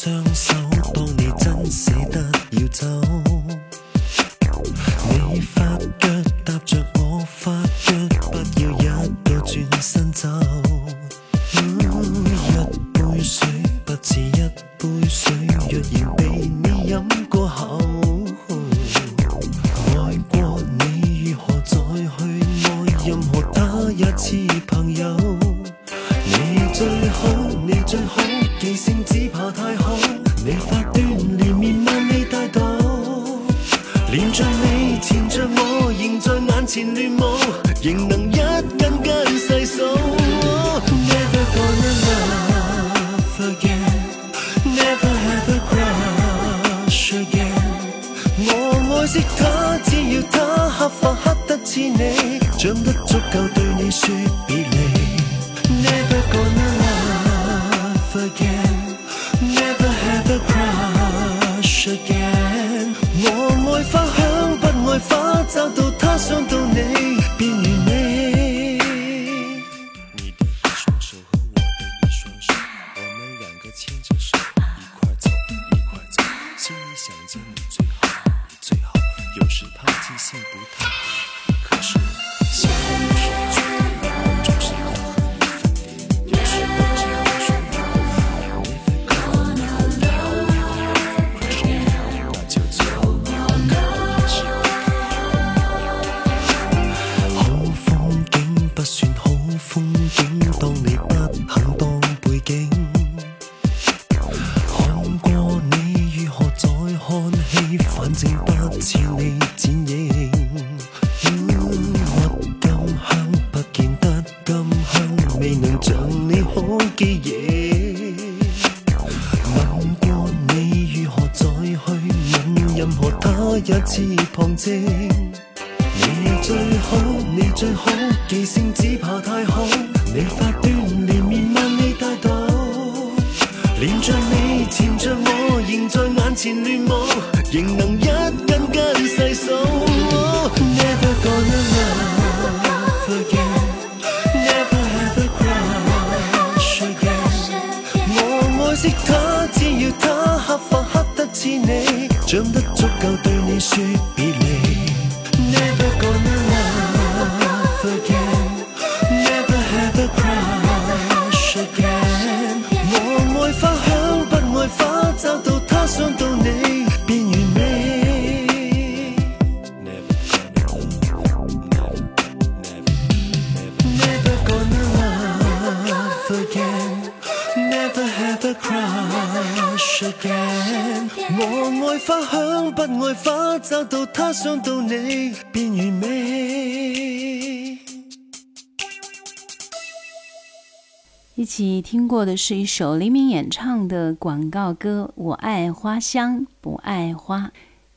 双手帮你珍惜。我爱惜它只要它黑发黑得似你长得足够对你说别离 never gonna love again never have a crush again 我爱花香不爱花找到它想到你便一起听过的是一首黎明演唱的广告歌《我爱花香不爱花》。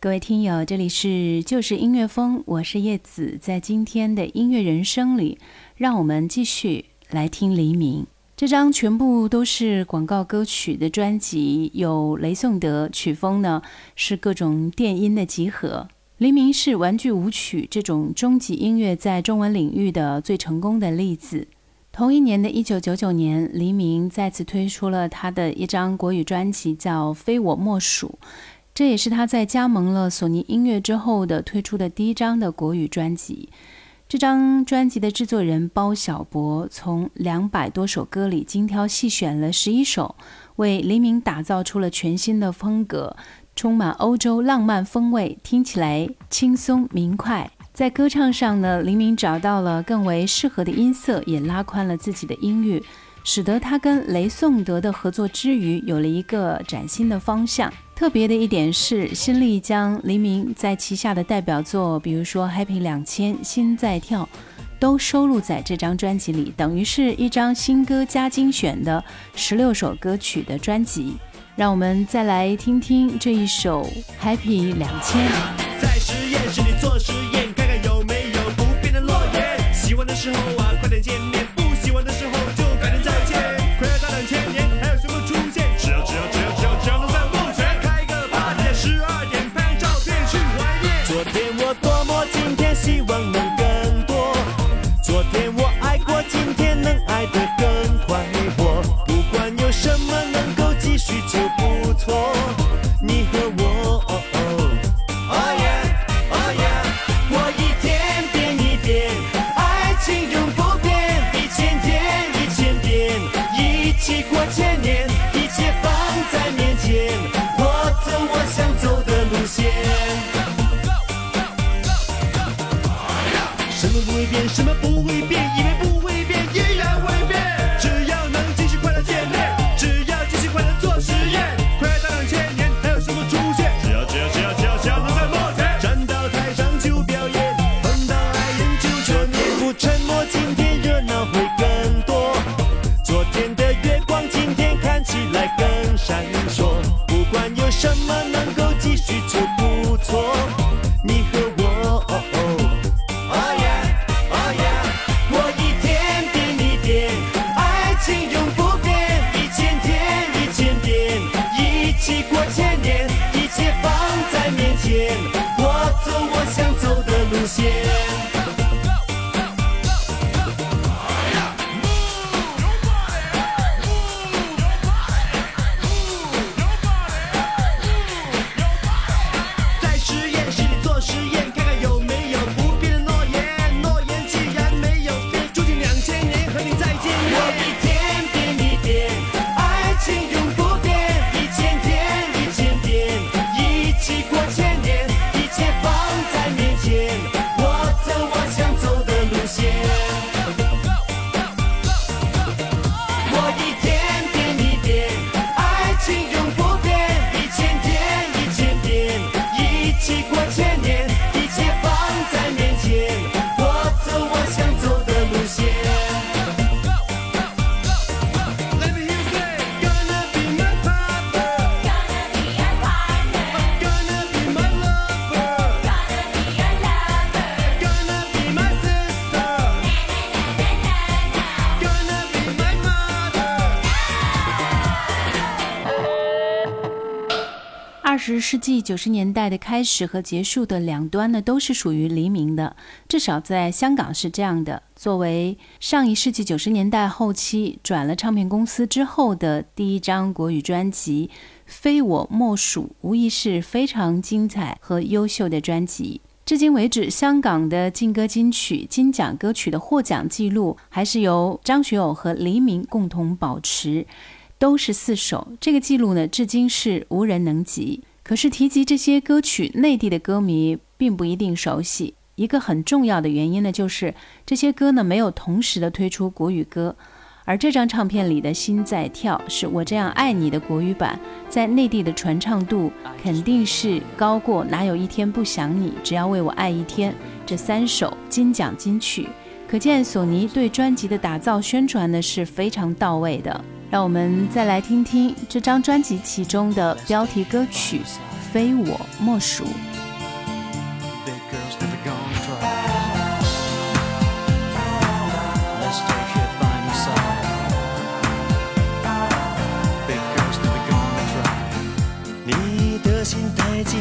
各位听友，这里是就是音乐风，我是叶子。在今天的音乐人生里，让我们继续来听黎明这张全部都是广告歌曲的专辑，有雷颂德，曲风呢是各种电音的集合。黎明是玩具舞曲这种终极音乐在中文领域的最成功的例子。同一年的一九九九年，黎明再次推出了他的一张国语专辑，叫《非我莫属》。这也是他在加盟了索尼音乐之后的推出的第一张的国语专辑。这张专辑的制作人包小柏从两百多首歌里精挑细选了十一首，为黎明打造出了全新的风格，充满欧洲浪漫风味，听起来轻松明快。在歌唱上呢，黎明找到了更为适合的音色，也拉宽了自己的音域，使得他跟雷颂德的合作之余有了一个崭新的方向。特别的一点是，新力将黎明在旗下的代表作，比如说《Happy 两千》《心在跳》，都收录在这张专辑里，等于是一张新歌加精选的十六首歌曲的专辑。让我们再来听听这一首《Happy 两千》。在实验室里做实验，喜欢的时候啊，快点见面；十世纪九十年代的开始和结束的两端呢，都是属于黎明的，至少在香港是这样的。作为上一世纪九十年代后期转了唱片公司之后的第一张国语专辑，《非我莫属》无疑是非常精彩和优秀的专辑。至今为止，香港的劲歌金曲、金奖歌曲的获奖记录还是由张学友和黎明共同保持。都是四首，这个记录呢，至今是无人能及。可是提及这些歌曲，内地的歌迷并不一定熟悉。一个很重要的原因呢，就是这些歌呢没有同时的推出国语歌，而这张唱片里的《心在跳》是我这样爱你的国语版，在内地的传唱度肯定是高过《哪有一天不想你》《只要为我爱一天》这三首金奖金曲。可见索尼对专辑的打造宣传呢是非常到位的。让我们再来听听这张专辑其中的标题歌曲《非我莫属》。你的心太急，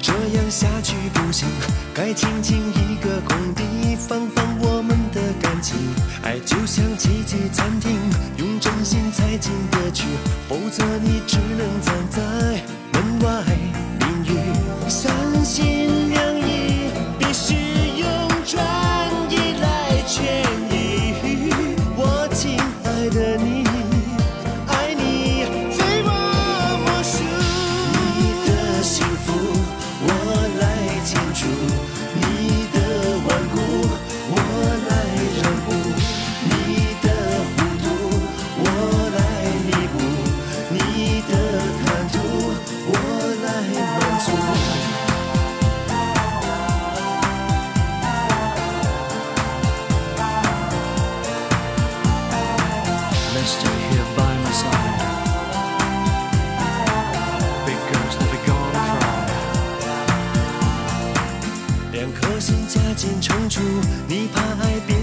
这样下去不行，该清清一个空地，方放我感情。爱就像奇迹餐厅，用真心才进得去，否则你只能站在门外淋雨。三心两你怕爱变。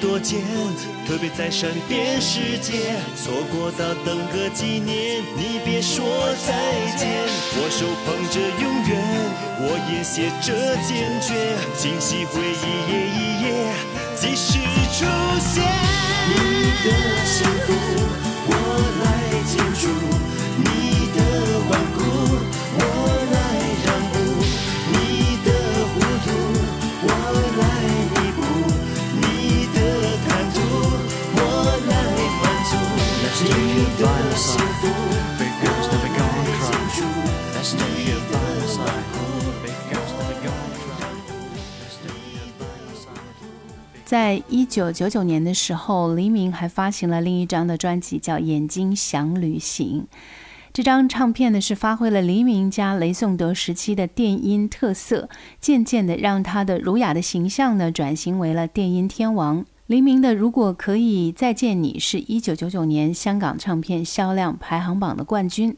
多见，特别在身边世界，错过到等个几年，你别说再见。我手捧着永远，我也写着坚决，惊喜会一页一页，即使出现。你的幸福，我在一九九九年的时候，黎明还发行了另一张的专辑，叫《眼睛想旅行》。这张唱片呢是发挥了黎明加雷颂德时期的电音特色，渐渐的让他的儒雅的形象呢转型为了电音天王。黎明的《如果可以再见你》是一九九九年香港唱片销量排行榜的冠军，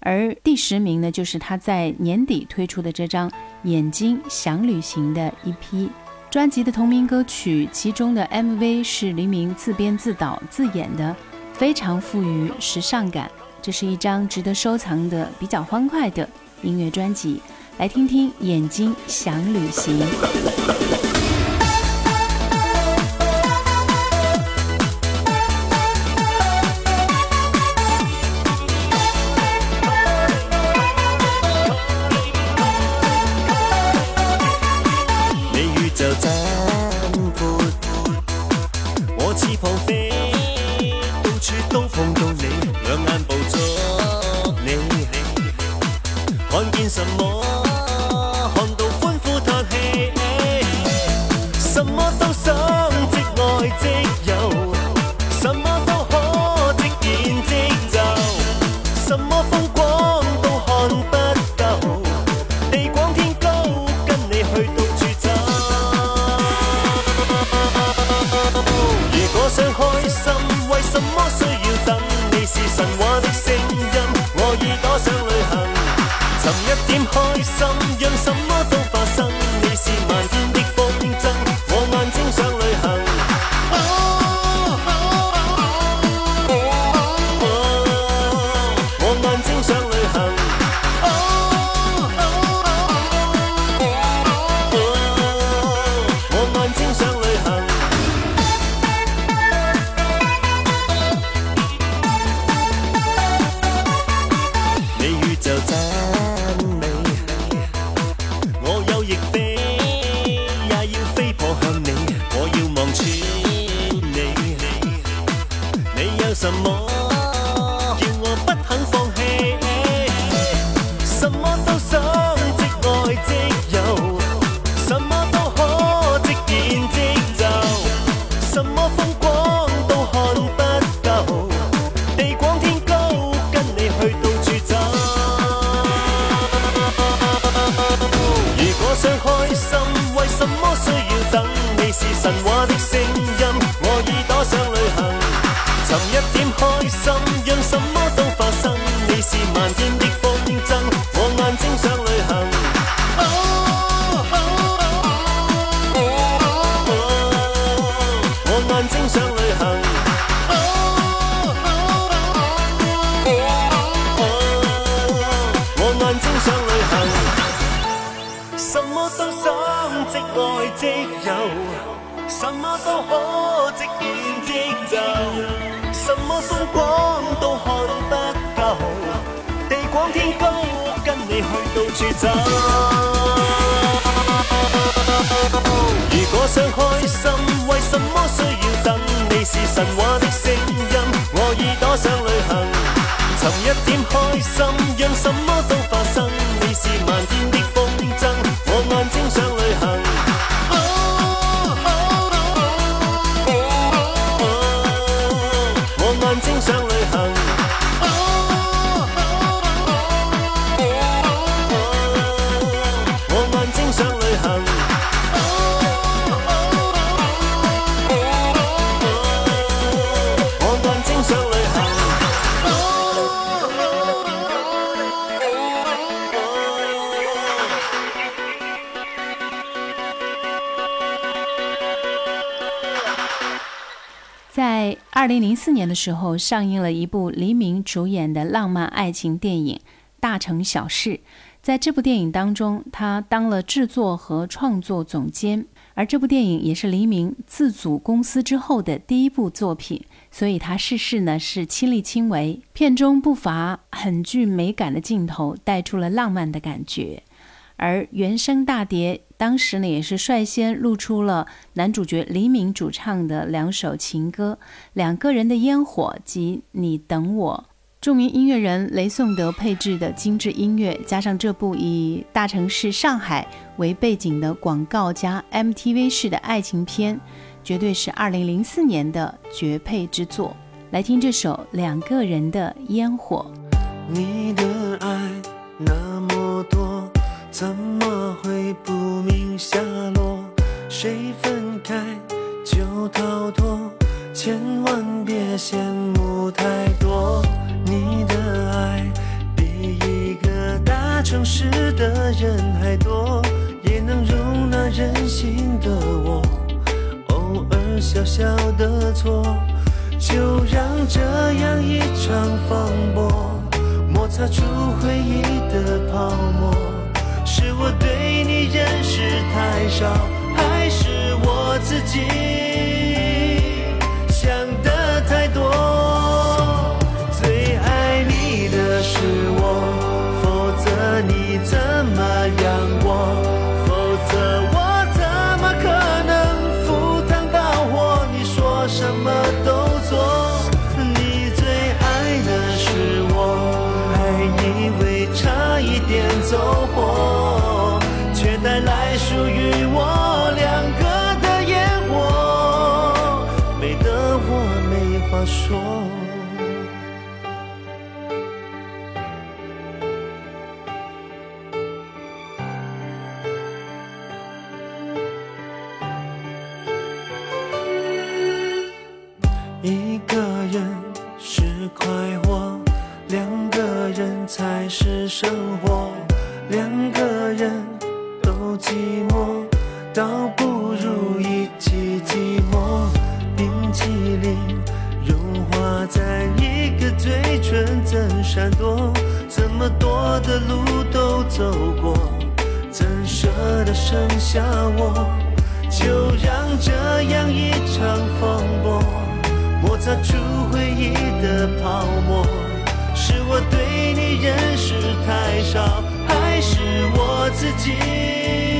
而第十名呢就是他在年底推出的这张《眼睛想旅行》的一批。专辑的同名歌曲，其中的 MV 是黎明自编自导自演的，非常富于时尚感。这是一张值得收藏的、比较欢快的音乐专辑。来听听《眼睛想旅行》。什么需要等？你是神话的声音，我已多想旅行，寻一点开心，让什什么？爱即有，什么都可即演即就，什么风光都看不够，地广天高，跟你去到处走。如果想开心，为什么需要等？你是神话的声音，我耳朵想旅行。寻一点开心，让什么都发生。你是漫天二零零四年的时候，上映了一部黎明主演的浪漫爱情电影《大城小事》。在这部电影当中，他当了制作和创作总监，而这部电影也是黎明自组公司之后的第一部作品，所以他逝世呢是亲力亲为。片中不乏很具美感的镜头，带出了浪漫的感觉。而原声大碟当时呢也是率先露出了男主角黎明主唱的两首情歌《两个人的烟火》及《你等我》。著名音乐人雷颂德配制的精致音乐，加上这部以大城市上海为背景的广告加 MTV 式的爱情片，绝对是2004年的绝配之作。来听这首《两个人的烟火》。你的爱那么多，怎么会不明下落？谁分开就逃脱，千万别羡慕太多。你的爱比一个大城市的人还多，也能容纳任性的我，偶尔小小的错，就让这样一场风波。摩擦出回忆的泡沫，我对你认识太少，还是我自己想的太多？最爱你的是我，否则你怎么说。擦出回忆的泡沫，是我对你认识太少，还是我自己？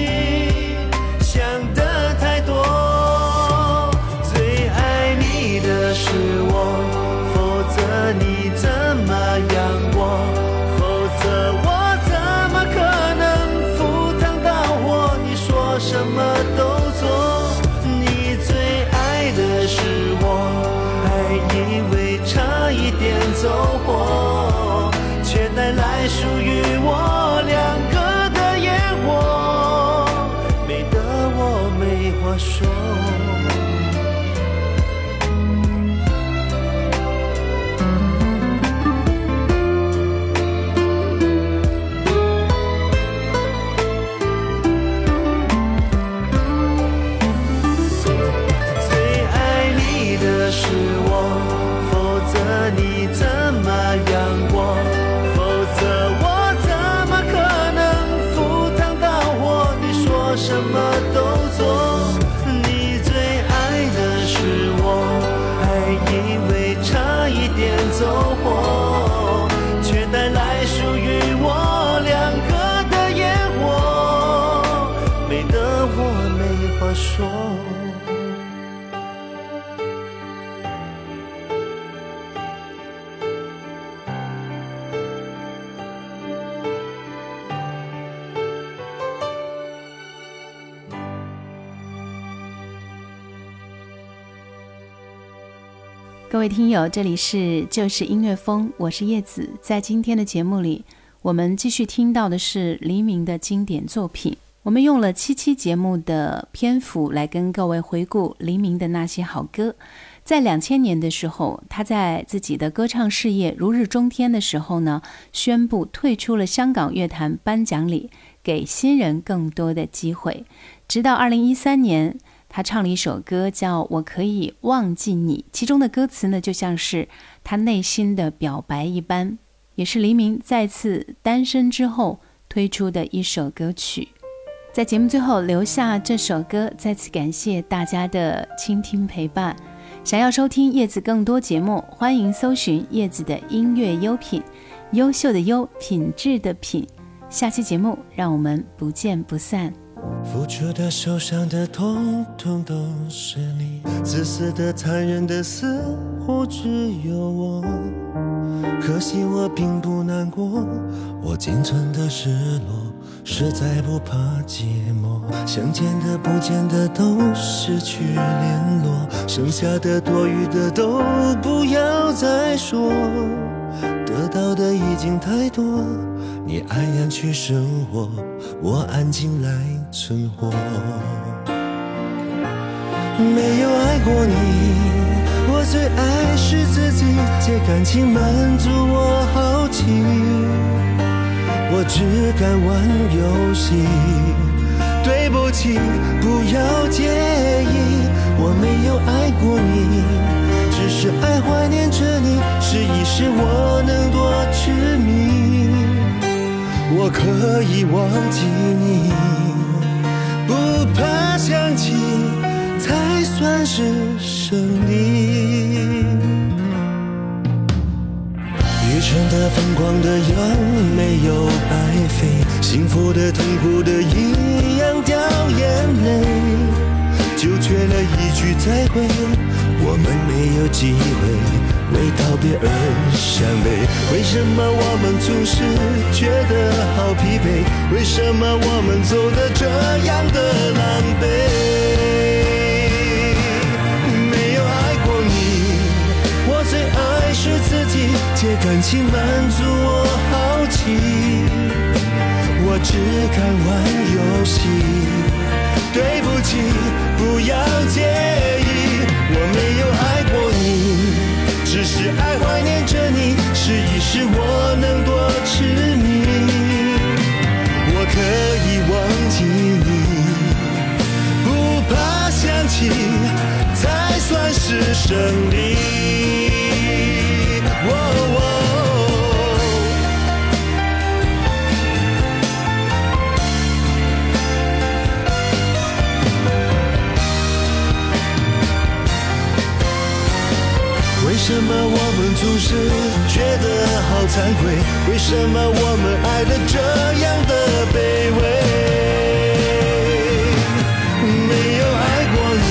各位听友，这里是就是音乐风，我是叶子。在今天的节目里，我们继续听到的是黎明的经典作品。我们用了七期节目的篇幅来跟各位回顾黎明的那些好歌。在两千年的时候，他在自己的歌唱事业如日中天的时候呢，宣布退出了香港乐坛颁奖礼，给新人更多的机会。直到二零一三年，他唱了一首歌叫《我可以忘记你》，其中的歌词呢，就像是他内心的表白一般，也是黎明再次单身之后推出的一首歌曲。在节目最后留下这首歌，再次感谢大家的倾听陪伴。想要收听叶子更多节目，欢迎搜寻叶子的音乐优品，优秀的优，品质的品。下期节目让我们不见不散。付出的、受伤的，统统都是你；自私的、残忍的，似乎只有我。可惜我并不难过，我仅存的失落，实在不怕寂寞。想见的、不见的都失去联络，剩下的、多余的都不要再说。得到的已经太多，你安然去生活，我安静来存活。没有爱过你，我最爱是自己，借感情满足我好奇，我只敢玩游戏。对不起，不要介意，我没有爱过你。只是爱怀念着你，试一试我能多痴迷。我可以忘记你，不怕想起，才算是胜利。愚蠢的、疯狂的，有没有白费，幸福的、痛苦的，一样掉眼泪。就缺了一句再会，我们没有机会为道别而伤悲。为什么我们总是觉得好疲惫？为什么我们走得这样的狼狈？没有爱过你，我最爱是自己，借感情满足我好奇，我只敢玩游戏。对不起，不要介意，我没有爱，只是爱怀念着你，试一试我能多痴迷。我可以忘记你，不怕想起，才算是胜利。是觉得好惭愧？为什么我们爱的这样的卑微？没有爱过你，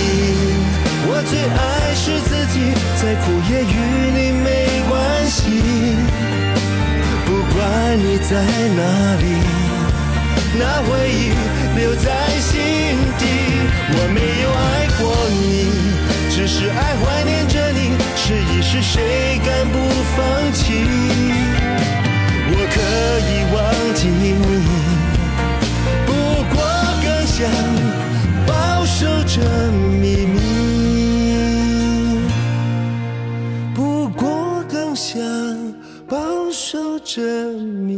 我最爱是自己，再苦也与你没关系。不管你在哪里，那回忆留在心底。我没有爱过，你，谁敢不放弃？我可以忘记你，不过更想保守着秘密，不过更想保守着秘密。